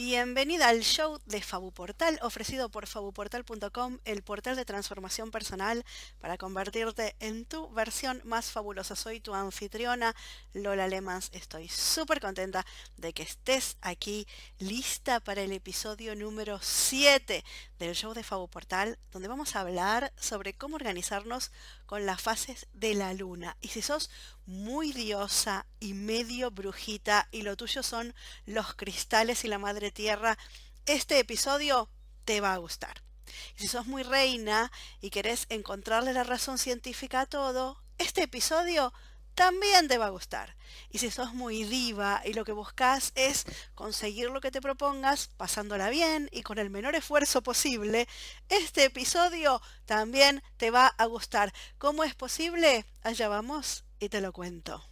Bienvenida al show de Fabuportal, ofrecido por fabuportal.com, el portal de transformación personal para convertirte en tu versión más fabulosa. Soy tu anfitriona, Lola Lemans. Estoy súper contenta de que estés aquí, lista para el episodio número 7 del show de Fabuportal, donde vamos a hablar sobre cómo organizarnos con las fases de la luna. Y si sos muy diosa y medio brujita y lo tuyo son los cristales y la madre tierra, este episodio te va a gustar. Y si sos muy reina y querés encontrarle la razón científica a todo, este episodio también te va a gustar. Y si sos muy diva y lo que buscas es conseguir lo que te propongas, pasándola bien y con el menor esfuerzo posible, este episodio también te va a gustar. ¿Cómo es posible? Allá vamos y te lo cuento.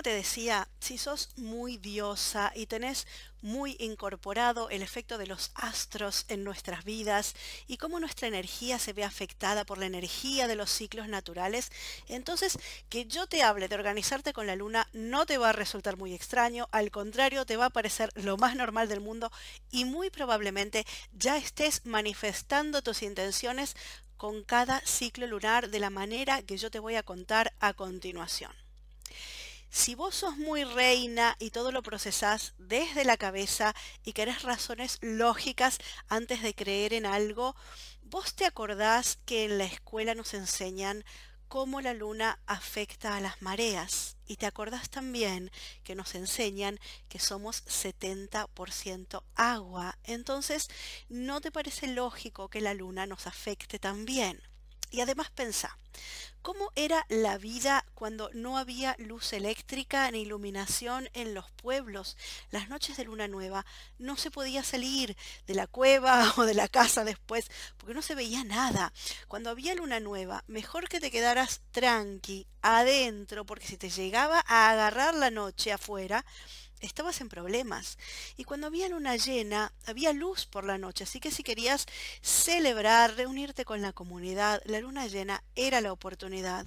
Como te decía, si sos muy diosa y tenés muy incorporado el efecto de los astros en nuestras vidas y cómo nuestra energía se ve afectada por la energía de los ciclos naturales, entonces que yo te hable de organizarte con la luna no te va a resultar muy extraño, al contrario te va a parecer lo más normal del mundo y muy probablemente ya estés manifestando tus intenciones con cada ciclo lunar de la manera que yo te voy a contar a continuación. Si vos sos muy reina y todo lo procesás desde la cabeza y querés razones lógicas antes de creer en algo, vos te acordás que en la escuela nos enseñan cómo la luna afecta a las mareas. Y te acordás también que nos enseñan que somos 70% agua. Entonces, ¿no te parece lógico que la luna nos afecte también? Y además pensá, ¿cómo era la vida cuando no había luz eléctrica ni iluminación en los pueblos? Las noches de luna nueva no se podía salir de la cueva o de la casa después porque no se veía nada. Cuando había luna nueva, mejor que te quedaras tranqui adentro porque si te llegaba a agarrar la noche afuera, estabas en problemas. Y cuando había luna llena, había luz por la noche. Así que si querías celebrar, reunirte con la comunidad, la luna llena era la oportunidad.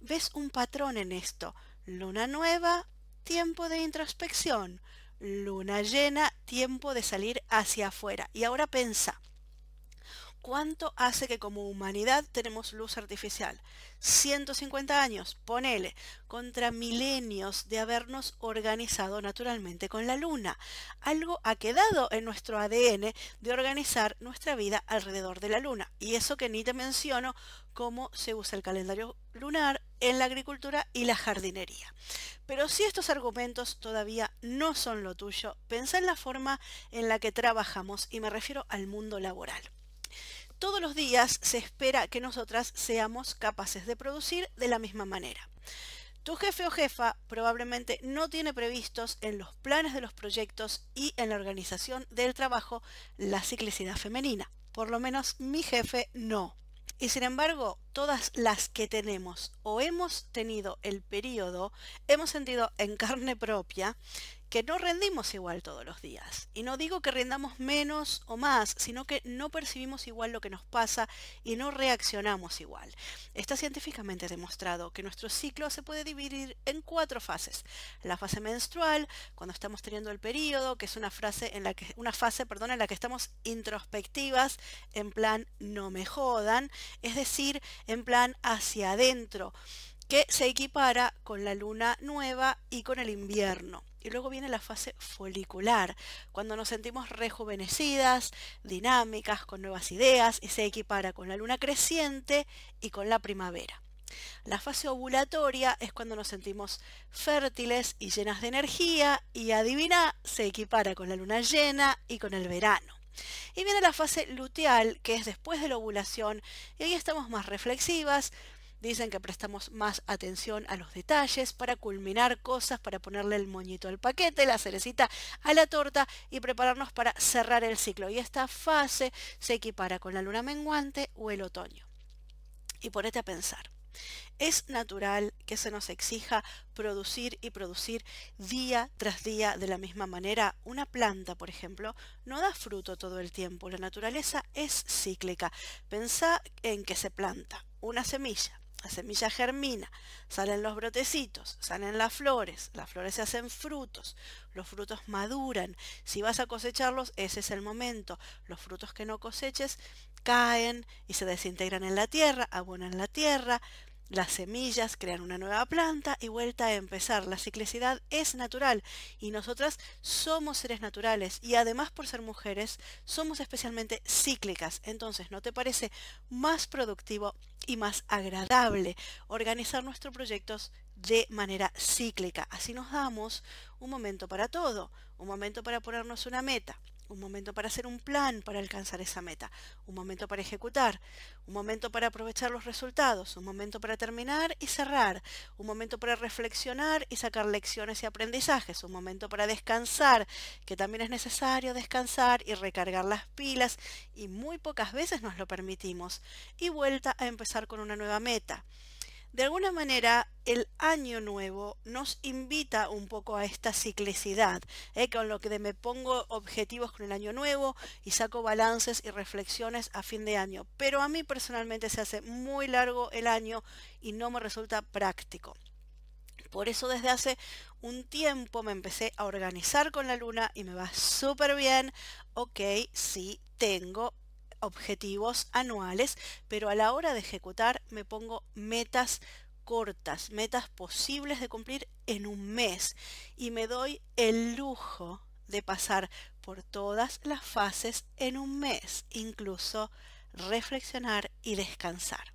¿Ves un patrón en esto? Luna nueva, tiempo de introspección. Luna llena, tiempo de salir hacia afuera. Y ahora pensa. ¿Cuánto hace que como humanidad tenemos luz artificial? 150 años, ponele, contra milenios de habernos organizado naturalmente con la luna. Algo ha quedado en nuestro ADN de organizar nuestra vida alrededor de la luna. Y eso que ni te menciono cómo se usa el calendario lunar en la agricultura y la jardinería. Pero si estos argumentos todavía no son lo tuyo, pensa en la forma en la que trabajamos y me refiero al mundo laboral todos los días se espera que nosotras seamos capaces de producir de la misma manera. Tu jefe o jefa probablemente no tiene previstos en los planes de los proyectos y en la organización del trabajo la ciclicidad femenina. Por lo menos mi jefe no. Y sin embargo, todas las que tenemos o hemos tenido el periodo, hemos sentido en carne propia que no rendimos igual todos los días. Y no digo que rindamos menos o más, sino que no percibimos igual lo que nos pasa y no reaccionamos igual. Está científicamente demostrado que nuestro ciclo se puede dividir en cuatro fases. La fase menstrual, cuando estamos teniendo el periodo, que es una, en la que, una fase perdón, en la que estamos introspectivas, en plan no me jodan, es decir, en plan hacia adentro que se equipara con la luna nueva y con el invierno. Y luego viene la fase folicular, cuando nos sentimos rejuvenecidas, dinámicas, con nuevas ideas, y se equipara con la luna creciente y con la primavera. La fase ovulatoria es cuando nos sentimos fértiles y llenas de energía, y adivina, se equipara con la luna llena y con el verano. Y viene la fase luteal, que es después de la ovulación, y ahí estamos más reflexivas, Dicen que prestamos más atención a los detalles para culminar cosas, para ponerle el moñito al paquete, la cerecita a la torta y prepararnos para cerrar el ciclo. Y esta fase se equipara con la luna menguante o el otoño. Y ponete a pensar. Es natural que se nos exija producir y producir día tras día de la misma manera. Una planta, por ejemplo, no da fruto todo el tiempo. La naturaleza es cíclica. Pensá en que se planta una semilla. La semilla germina, salen los brotecitos, salen las flores, las flores se hacen frutos, los frutos maduran. Si vas a cosecharlos, ese es el momento. Los frutos que no coseches caen y se desintegran en la tierra, abonan la tierra, las semillas crean una nueva planta y vuelta a empezar. La ciclicidad es natural y nosotras somos seres naturales y además por ser mujeres somos especialmente cíclicas. Entonces, ¿no te parece más productivo y más agradable organizar nuestros proyectos de manera cíclica? Así nos damos un momento para todo, un momento para ponernos una meta, un momento para hacer un plan para alcanzar esa meta, un momento para ejecutar, un momento para aprovechar los resultados, un momento para terminar y cerrar, un momento para reflexionar y sacar lecciones y aprendizajes, un momento para descansar, que también es necesario descansar y recargar las pilas y muy pocas veces nos lo permitimos, y vuelta a empezar con una nueva meta. De alguna manera, el año nuevo nos invita un poco a esta ciclicidad, ¿eh? con lo que me pongo objetivos con el año nuevo y saco balances y reflexiones a fin de año. Pero a mí personalmente se hace muy largo el año y no me resulta práctico. Por eso desde hace un tiempo me empecé a organizar con la luna y me va súper bien. Ok, sí, tengo objetivos anuales, pero a la hora de ejecutar me pongo metas cortas, metas posibles de cumplir en un mes y me doy el lujo de pasar por todas las fases en un mes, incluso reflexionar y descansar.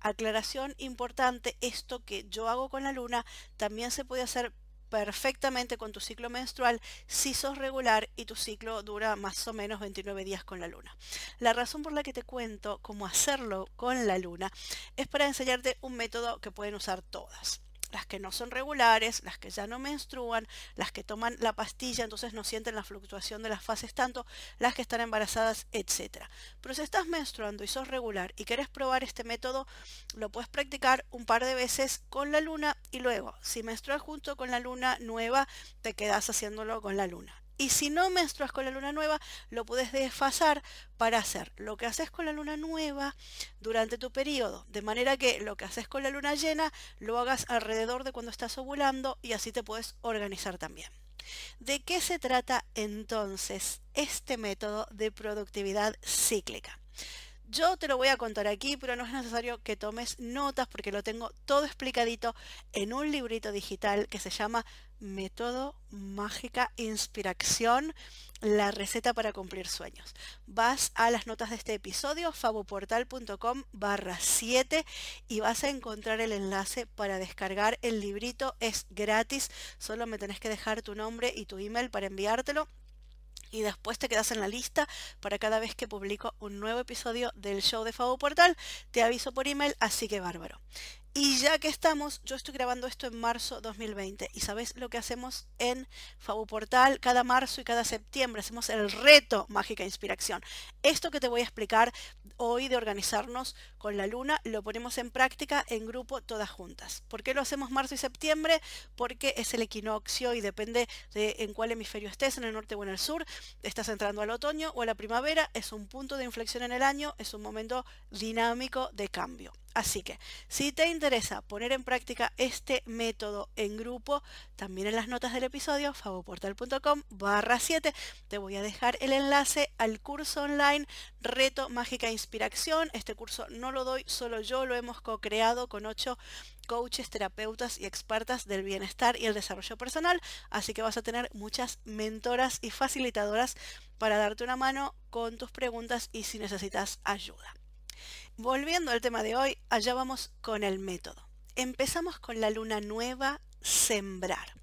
Aclaración importante, esto que yo hago con la luna también se puede hacer perfectamente con tu ciclo menstrual si sos regular y tu ciclo dura más o menos 29 días con la luna. La razón por la que te cuento cómo hacerlo con la luna es para enseñarte un método que pueden usar todas las que no son regulares, las que ya no menstruan, las que toman la pastilla, entonces no sienten la fluctuación de las fases tanto, las que están embarazadas, etc. Pero si estás menstruando y sos regular y querés probar este método, lo puedes practicar un par de veces con la luna y luego, si menstruas junto con la luna nueva, te quedas haciéndolo con la luna. Y si no menstruas con la luna nueva, lo puedes desfasar para hacer lo que haces con la luna nueva durante tu periodo. De manera que lo que haces con la luna llena lo hagas alrededor de cuando estás ovulando y así te puedes organizar también. ¿De qué se trata entonces este método de productividad cíclica? Yo te lo voy a contar aquí, pero no es necesario que tomes notas porque lo tengo todo explicadito en un librito digital que se llama Método Mágica Inspiración, la receta para cumplir sueños. Vas a las notas de este episodio, faboportal.com barra 7 y vas a encontrar el enlace para descargar el librito. Es gratis, solo me tenés que dejar tu nombre y tu email para enviártelo y después te quedas en la lista para cada vez que publico un nuevo episodio del show de Fabo Portal. Te aviso por email, así que bárbaro. Y ya que estamos, yo estoy grabando esto en marzo 2020 y sabes lo que hacemos en Portal cada marzo y cada septiembre, hacemos el reto Mágica Inspiración. Esto que te voy a explicar hoy de organizarnos con la luna, lo ponemos en práctica en grupo todas juntas. ¿Por qué lo hacemos marzo y septiembre? Porque es el equinoccio y depende de en cuál hemisferio estés, en el norte o en el sur, estás entrando al otoño o a la primavera, es un punto de inflexión en el año, es un momento dinámico de cambio. Así que si te interesa poner en práctica este método en grupo, también en las notas del episodio, favoportal.com barra 7, te voy a dejar el enlace al curso online Reto Mágica Inspiración. Este curso no lo doy solo yo, lo hemos co-creado con ocho coaches, terapeutas y expertas del bienestar y el desarrollo personal, así que vas a tener muchas mentoras y facilitadoras para darte una mano con tus preguntas y si necesitas ayuda. Volviendo al tema de hoy, allá vamos con el método. Empezamos con la luna nueva, sembrar.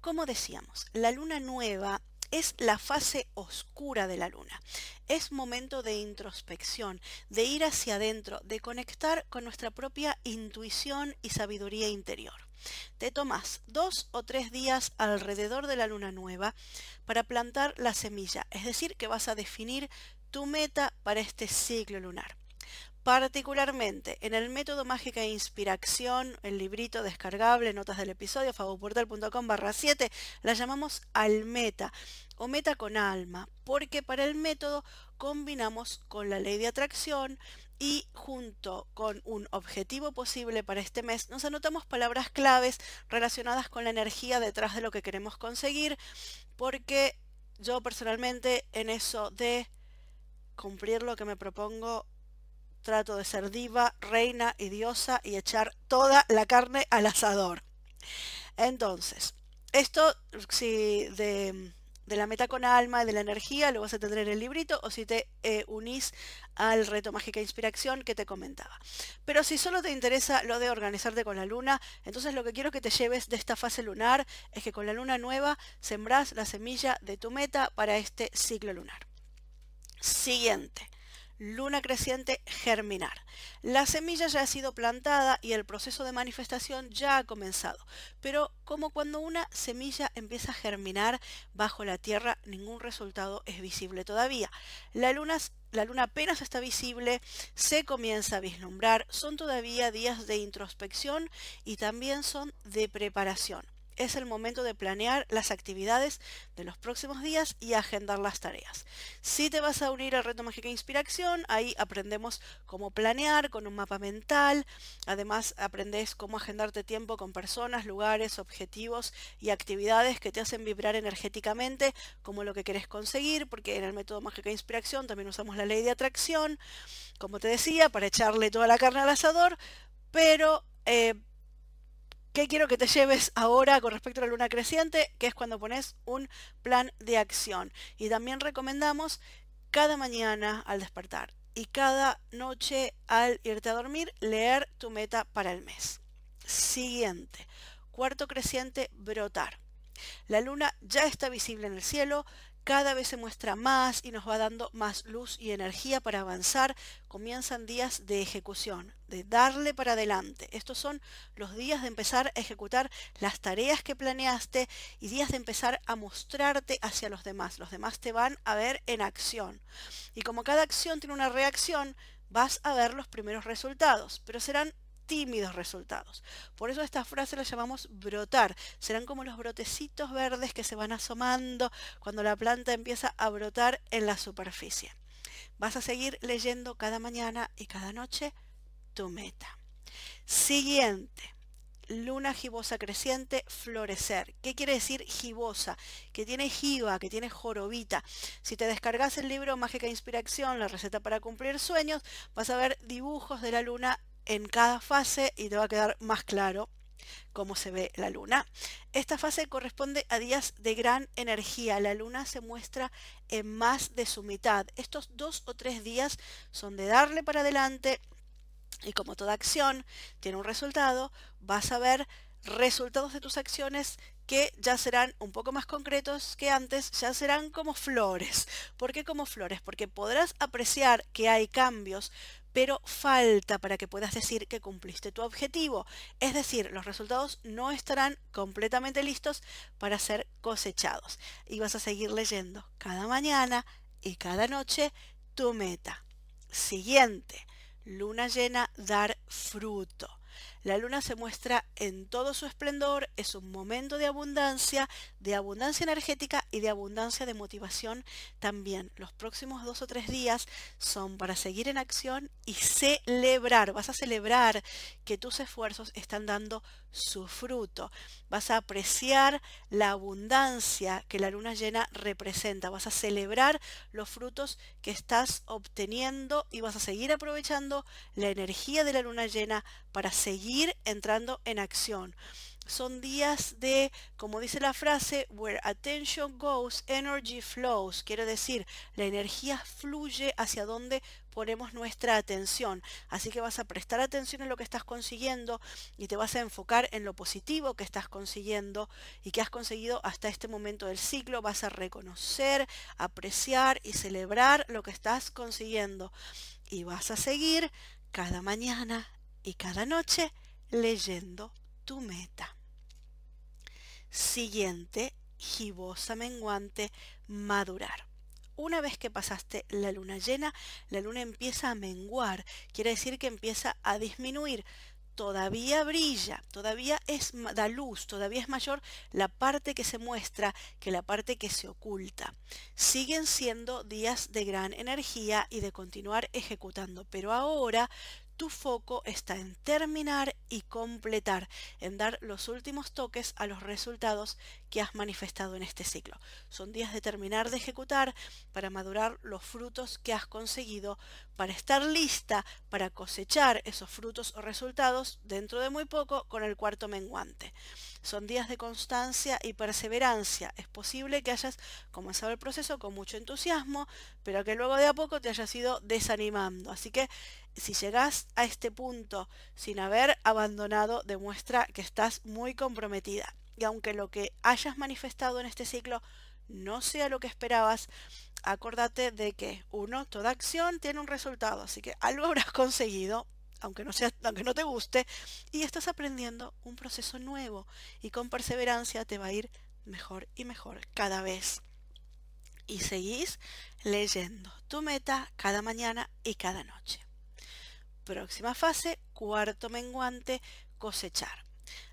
Como decíamos, la luna nueva es la fase oscura de la luna. Es momento de introspección, de ir hacia adentro, de conectar con nuestra propia intuición y sabiduría interior. Te tomas dos o tres días alrededor de la luna nueva para plantar la semilla, es decir, que vas a definir tu meta para este ciclo lunar. Particularmente en el método Mágica e Inspiración, el librito descargable, notas del episodio, favoportal.com barra 7, la llamamos Almeta o meta con alma, porque para el método combinamos con la ley de atracción y junto con un objetivo posible para este mes nos anotamos palabras claves relacionadas con la energía detrás de lo que queremos conseguir porque yo personalmente en eso de cumplir lo que me propongo trato de ser diva, reina y diosa y echar toda la carne al asador. Entonces, esto si de de la meta con alma, de la energía, lo vas a tener en el librito o si te eh, unís al reto Mágica Inspiración que te comentaba. Pero si solo te interesa lo de organizarte con la luna, entonces lo que quiero que te lleves de esta fase lunar es que con la luna nueva sembrás la semilla de tu meta para este ciclo lunar. Siguiente luna creciente, germinar. La semilla ya ha sido plantada y el proceso de manifestación ya ha comenzado, pero como cuando una semilla empieza a germinar bajo la tierra, ningún resultado es visible todavía. La luna, apenas está visible, se comienza a vislumbrar, son todavía días de introspección y también son de preparación es el momento de planear las actividades de los próximos días y agendar las tareas. Si te vas a unir al reto Mágica Inspiración, ahí aprendemos cómo planear con un mapa mental, además aprendes cómo agendarte tiempo con personas, lugares, objetivos y actividades que te hacen vibrar energéticamente como lo que querés conseguir, porque en el método Mágica Inspiración también usamos la ley de atracción, como te decía, para echarle toda la carne al asador, pero... Eh, ¿Qué quiero que te lleves ahora con respecto a la luna creciente? Que es cuando pones un plan de acción. Y también recomendamos cada mañana al despertar y cada noche al irte a dormir leer tu meta para el mes. Siguiente. Cuarto creciente, brotar. La luna ya está visible en el cielo, cada vez se muestra más y nos va dando más luz y energía para avanzar. Comienzan días de ejecución, de darle para adelante. Estos son los días de empezar a ejecutar las tareas que planeaste y días de empezar a mostrarte hacia los demás. Los demás te van a ver en acción. Y como cada acción tiene una reacción, vas a ver los primeros resultados, pero serán tímidos resultados. Por eso esta frase la llamamos brotar. Serán como los brotecitos verdes que se van asomando cuando la planta empieza a brotar en la superficie. Vas a seguir leyendo cada mañana y cada noche tu meta. Siguiente. Luna gibosa creciente, florecer. ¿Qué quiere decir gibosa? Que tiene jiba, que tiene jorobita. Si te descargas el libro Mágica Inspiración, la receta para cumplir sueños, vas a ver dibujos de la luna en cada fase y te va a quedar más claro cómo se ve la luna. Esta fase corresponde a días de gran energía. La luna se muestra en más de su mitad. Estos dos o tres días son de darle para adelante y como toda acción tiene un resultado, vas a ver resultados de tus acciones que ya serán un poco más concretos que antes, ya serán como flores. ¿Por qué como flores? Porque podrás apreciar que hay cambios, pero falta para que puedas decir que cumpliste tu objetivo. Es decir, los resultados no estarán completamente listos para ser cosechados. Y vas a seguir leyendo cada mañana y cada noche tu meta. Siguiente, luna llena, dar fruto. La luna se muestra en todo su esplendor, es un momento de abundancia, de abundancia energética y de abundancia de motivación también. Los próximos dos o tres días son para seguir en acción y celebrar. Vas a celebrar que tus esfuerzos están dando su fruto. Vas a apreciar la abundancia que la luna llena representa. Vas a celebrar los frutos que estás obteniendo y vas a seguir aprovechando la energía de la luna llena para seguir entrando en acción son días de, como dice la frase, where attention goes, energy flows. Quiere decir, la energía fluye hacia donde ponemos nuestra atención. Así que vas a prestar atención en lo que estás consiguiendo y te vas a enfocar en lo positivo que estás consiguiendo y que has conseguido hasta este momento del ciclo. Vas a reconocer, apreciar y celebrar lo que estás consiguiendo. Y vas a seguir cada mañana y cada noche leyendo tu meta. Siguiente, gibosa menguante, madurar. Una vez que pasaste la luna llena, la luna empieza a menguar, quiere decir que empieza a disminuir. todavía brilla, todavía es, da luz, todavía es mayor la parte que se muestra que la parte que se oculta. Siguen siendo días de gran energía y de continuar ejecutando, pero ahora tu foco está en terminar y completar, en dar los últimos toques a los resultados que has manifestado en este ciclo. Son días de terminar de ejecutar para madurar los frutos que has conseguido, para estar lista para cosechar esos frutos o resultados dentro de muy poco con el cuarto menguante. Son días de constancia y perseverancia. Es posible que hayas comenzado el proceso con mucho entusiasmo, pero que luego de a poco te hayas ido desanimando. Así que si llegas a este punto sin haber abandonado, demuestra que estás muy comprometida. Y aunque lo que hayas manifestado en este ciclo no sea lo que esperabas, acordate de que, uno, toda acción tiene un resultado, así que algo habrás conseguido, aunque no, sea, aunque no te guste, y estás aprendiendo un proceso nuevo y con perseverancia te va a ir mejor y mejor cada vez. Y seguís leyendo tu meta cada mañana y cada noche. Próxima fase, cuarto menguante, cosechar.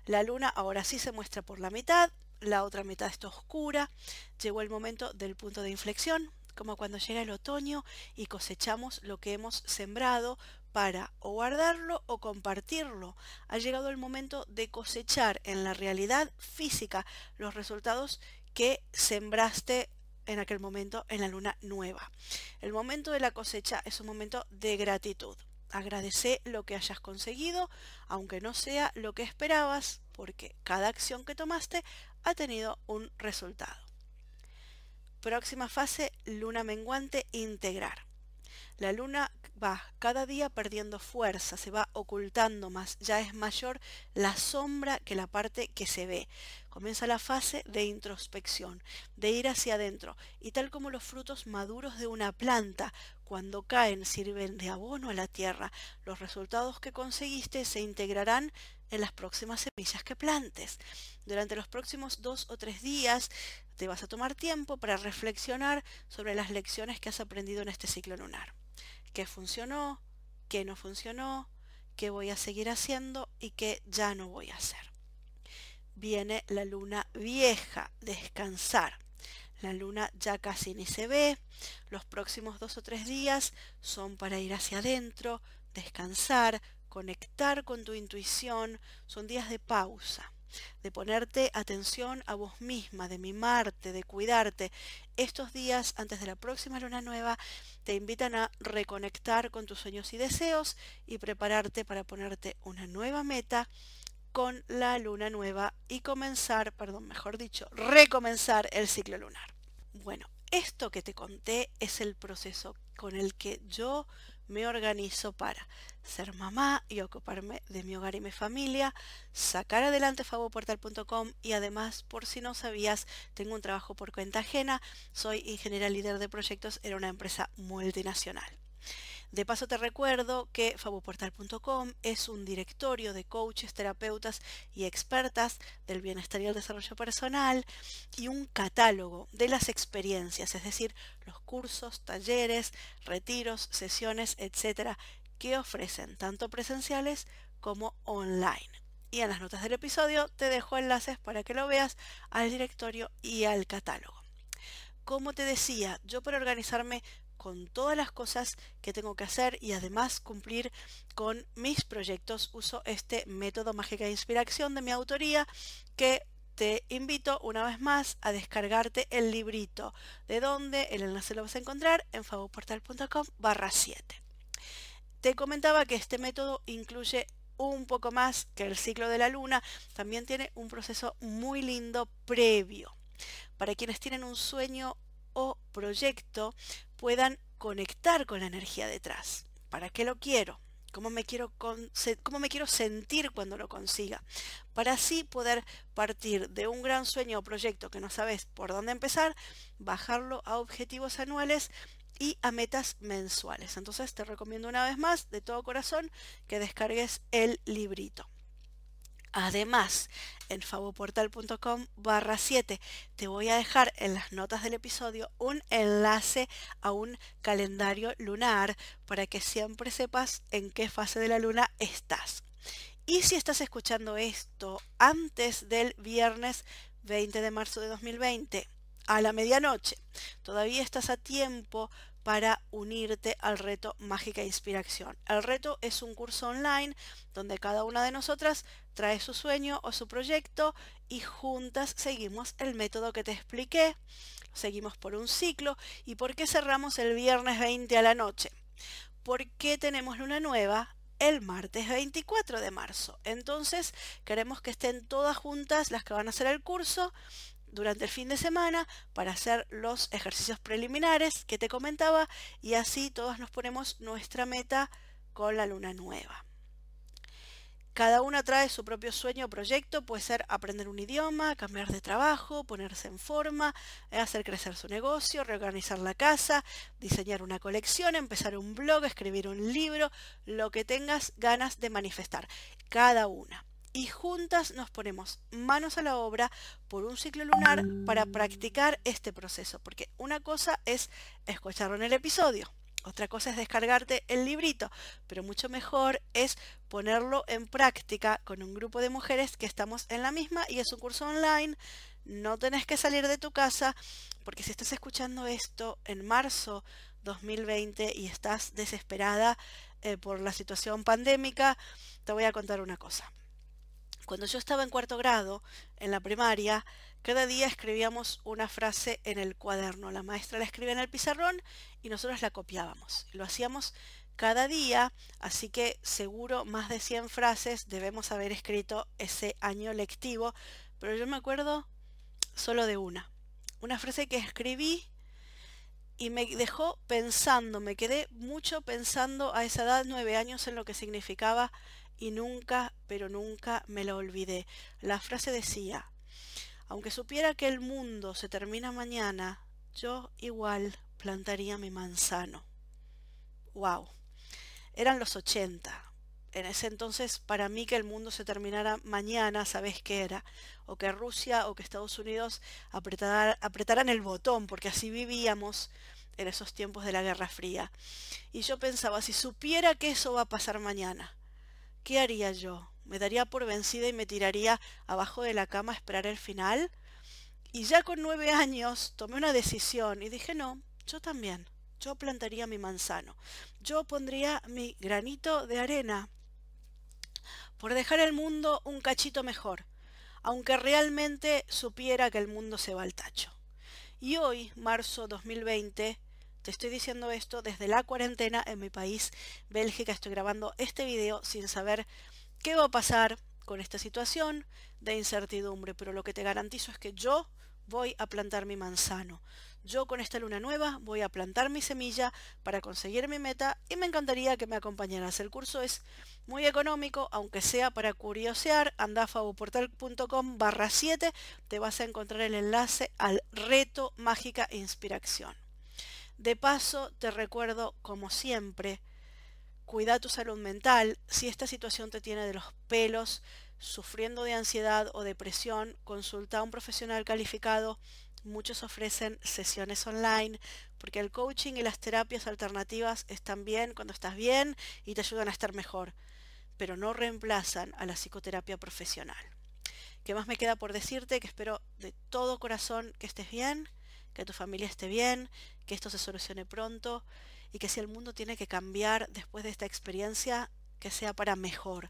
La luna ahora sí se muestra por la mitad, la otra mitad está oscura. Llegó el momento del punto de inflexión, como cuando llega el otoño y cosechamos lo que hemos sembrado para o guardarlo o compartirlo. Ha llegado el momento de cosechar en la realidad física los resultados que sembraste en aquel momento en la luna nueva. El momento de la cosecha es un momento de gratitud. Agradece lo que hayas conseguido, aunque no sea lo que esperabas, porque cada acción que tomaste ha tenido un resultado. Próxima fase, luna menguante, integrar. La luna va cada día perdiendo fuerza, se va ocultando más, ya es mayor la sombra que la parte que se ve. Comienza la fase de introspección, de ir hacia adentro, y tal como los frutos maduros de una planta, cuando caen sirven de abono a la tierra, los resultados que conseguiste se integrarán en las próximas semillas que plantes. Durante los próximos dos o tres días te vas a tomar tiempo para reflexionar sobre las lecciones que has aprendido en este ciclo lunar qué funcionó, qué no funcionó, qué voy a seguir haciendo y qué ya no voy a hacer. Viene la luna vieja, descansar. La luna ya casi ni se ve. Los próximos dos o tres días son para ir hacia adentro, descansar, conectar con tu intuición. Son días de pausa de ponerte atención a vos misma, de mimarte, de cuidarte. Estos días antes de la próxima luna nueva te invitan a reconectar con tus sueños y deseos y prepararte para ponerte una nueva meta con la luna nueva y comenzar, perdón, mejor dicho, recomenzar el ciclo lunar. Bueno, esto que te conté es el proceso con el que yo me organizo para ser mamá y ocuparme de mi hogar y mi familia, sacar adelante favoportal.com y además, por si no sabías, tengo un trabajo por cuenta ajena, soy ingeniera líder de proyectos en una empresa multinacional. De paso te recuerdo que faboportal.com es un directorio de coaches, terapeutas y expertas del bienestar y el desarrollo personal y un catálogo de las experiencias, es decir, los cursos, talleres, retiros, sesiones, etcétera, que ofrecen tanto presenciales como online. Y en las notas del episodio te dejo enlaces para que lo veas al directorio y al catálogo. Como te decía, yo para organizarme con todas las cosas que tengo que hacer y además cumplir con mis proyectos. Uso este método mágica de inspiración de mi autoría que te invito una vez más a descargarte el librito de donde el enlace lo vas a encontrar en favoportal.com barra 7. Te comentaba que este método incluye un poco más que el ciclo de la luna, también tiene un proceso muy lindo previo. Para quienes tienen un sueño o proyecto puedan conectar con la energía detrás. ¿Para qué lo quiero? ¿Cómo me, quiero ¿Cómo me quiero sentir cuando lo consiga? Para así poder partir de un gran sueño o proyecto que no sabes por dónde empezar, bajarlo a objetivos anuales y a metas mensuales. Entonces te recomiendo una vez más, de todo corazón, que descargues el librito. Además, en favoportal.com barra 7 te voy a dejar en las notas del episodio un enlace a un calendario lunar para que siempre sepas en qué fase de la luna estás. Y si estás escuchando esto antes del viernes 20 de marzo de 2020, a la medianoche, todavía estás a tiempo para unirte al reto Mágica Inspiración. El reto es un curso online donde cada una de nosotras trae su sueño o su proyecto y juntas seguimos el método que te expliqué. Seguimos por un ciclo. ¿Y por qué cerramos el viernes 20 a la noche? Porque tenemos luna nueva el martes 24 de marzo. Entonces queremos que estén todas juntas las que van a hacer el curso durante el fin de semana para hacer los ejercicios preliminares que te comentaba y así todos nos ponemos nuestra meta con la luna nueva. Cada una trae su propio sueño o proyecto, puede ser aprender un idioma, cambiar de trabajo, ponerse en forma, hacer crecer su negocio, reorganizar la casa, diseñar una colección, empezar un blog, escribir un libro, lo que tengas ganas de manifestar. Cada una y juntas nos ponemos manos a la obra por un ciclo lunar para practicar este proceso, porque una cosa es escucharlo en el episodio, otra cosa es descargarte el librito, pero mucho mejor es ponerlo en práctica con un grupo de mujeres que estamos en la misma y es un curso online, no tenés que salir de tu casa, porque si estás escuchando esto en marzo 2020 y estás desesperada eh, por la situación pandémica, te voy a contar una cosa cuando yo estaba en cuarto grado, en la primaria, cada día escribíamos una frase en el cuaderno. La maestra la escribía en el pizarrón y nosotros la copiábamos. Lo hacíamos cada día, así que seguro más de 100 frases debemos haber escrito ese año lectivo, pero yo me acuerdo solo de una. Una frase que escribí y me dejó pensando, me quedé mucho pensando a esa edad, nueve años, en lo que significaba y nunca, pero nunca me la olvidé. La frase decía, aunque supiera que el mundo se termina mañana, yo igual plantaría mi manzano. ¡Wow! Eran los 80. En ese entonces, para mí que el mundo se terminara mañana, ¿sabes qué era? O que Rusia o que Estados Unidos apretaran el botón, porque así vivíamos en esos tiempos de la Guerra Fría. Y yo pensaba, si supiera que eso va a pasar mañana, ¿Qué haría yo? ¿Me daría por vencida y me tiraría abajo de la cama a esperar el final? Y ya con nueve años tomé una decisión y dije, no, yo también. Yo plantaría mi manzano. Yo pondría mi granito de arena por dejar el mundo un cachito mejor, aunque realmente supiera que el mundo se va al tacho. Y hoy, marzo 2020, estoy diciendo esto desde la cuarentena en mi país, Bélgica. Estoy grabando este video sin saber qué va a pasar con esta situación de incertidumbre, pero lo que te garantizo es que yo voy a plantar mi manzano. Yo con esta luna nueva voy a plantar mi semilla para conseguir mi meta y me encantaría que me acompañaras. El curso es muy económico, aunque sea para curiosear, anda a fabuportal.com barra 7, te vas a encontrar el enlace al reto mágica inspiración. De paso, te recuerdo, como siempre, cuida tu salud mental. Si esta situación te tiene de los pelos, sufriendo de ansiedad o depresión, consulta a un profesional calificado. Muchos ofrecen sesiones online porque el coaching y las terapias alternativas están bien cuando estás bien y te ayudan a estar mejor, pero no reemplazan a la psicoterapia profesional. ¿Qué más me queda por decirte? Que espero de todo corazón que estés bien que tu familia esté bien, que esto se solucione pronto y que si el mundo tiene que cambiar después de esta experiencia, que sea para mejor.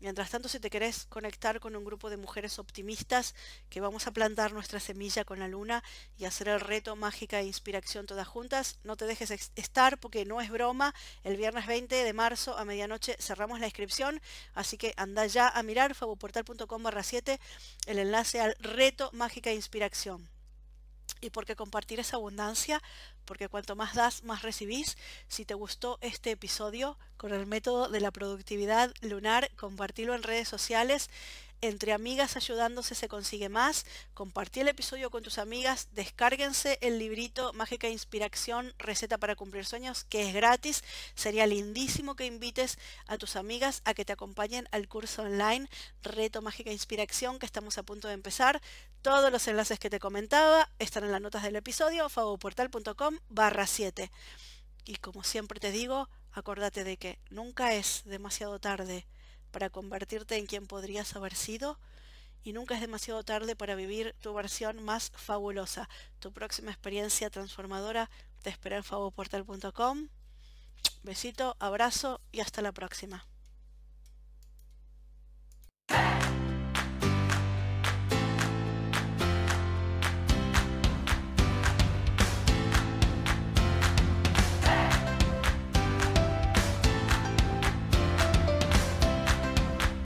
Mientras tanto, si te querés conectar con un grupo de mujeres optimistas, que vamos a plantar nuestra semilla con la luna y hacer el reto mágica e inspiración todas juntas, no te dejes estar porque no es broma. El viernes 20 de marzo a medianoche cerramos la inscripción, así que anda ya a mirar fabuportal.com barra 7 el enlace al reto mágica e inspiración y porque compartir esa abundancia, porque cuanto más das, más recibís. Si te gustó este episodio con el método de la productividad lunar, compartilo en redes sociales entre amigas ayudándose se consigue más. Compartí el episodio con tus amigas. Descárguense el librito Mágica Inspiración, Receta para Cumplir Sueños, que es gratis. Sería lindísimo que invites a tus amigas a que te acompañen al curso online Reto Mágica Inspiración, que estamos a punto de empezar. Todos los enlaces que te comentaba están en las notas del episodio, fagoportal.com barra 7. Y como siempre te digo, acuérdate de que nunca es demasiado tarde para convertirte en quien podrías haber sido y nunca es demasiado tarde para vivir tu versión más fabulosa. Tu próxima experiencia transformadora te espera en favoportal.com. Besito, abrazo y hasta la próxima.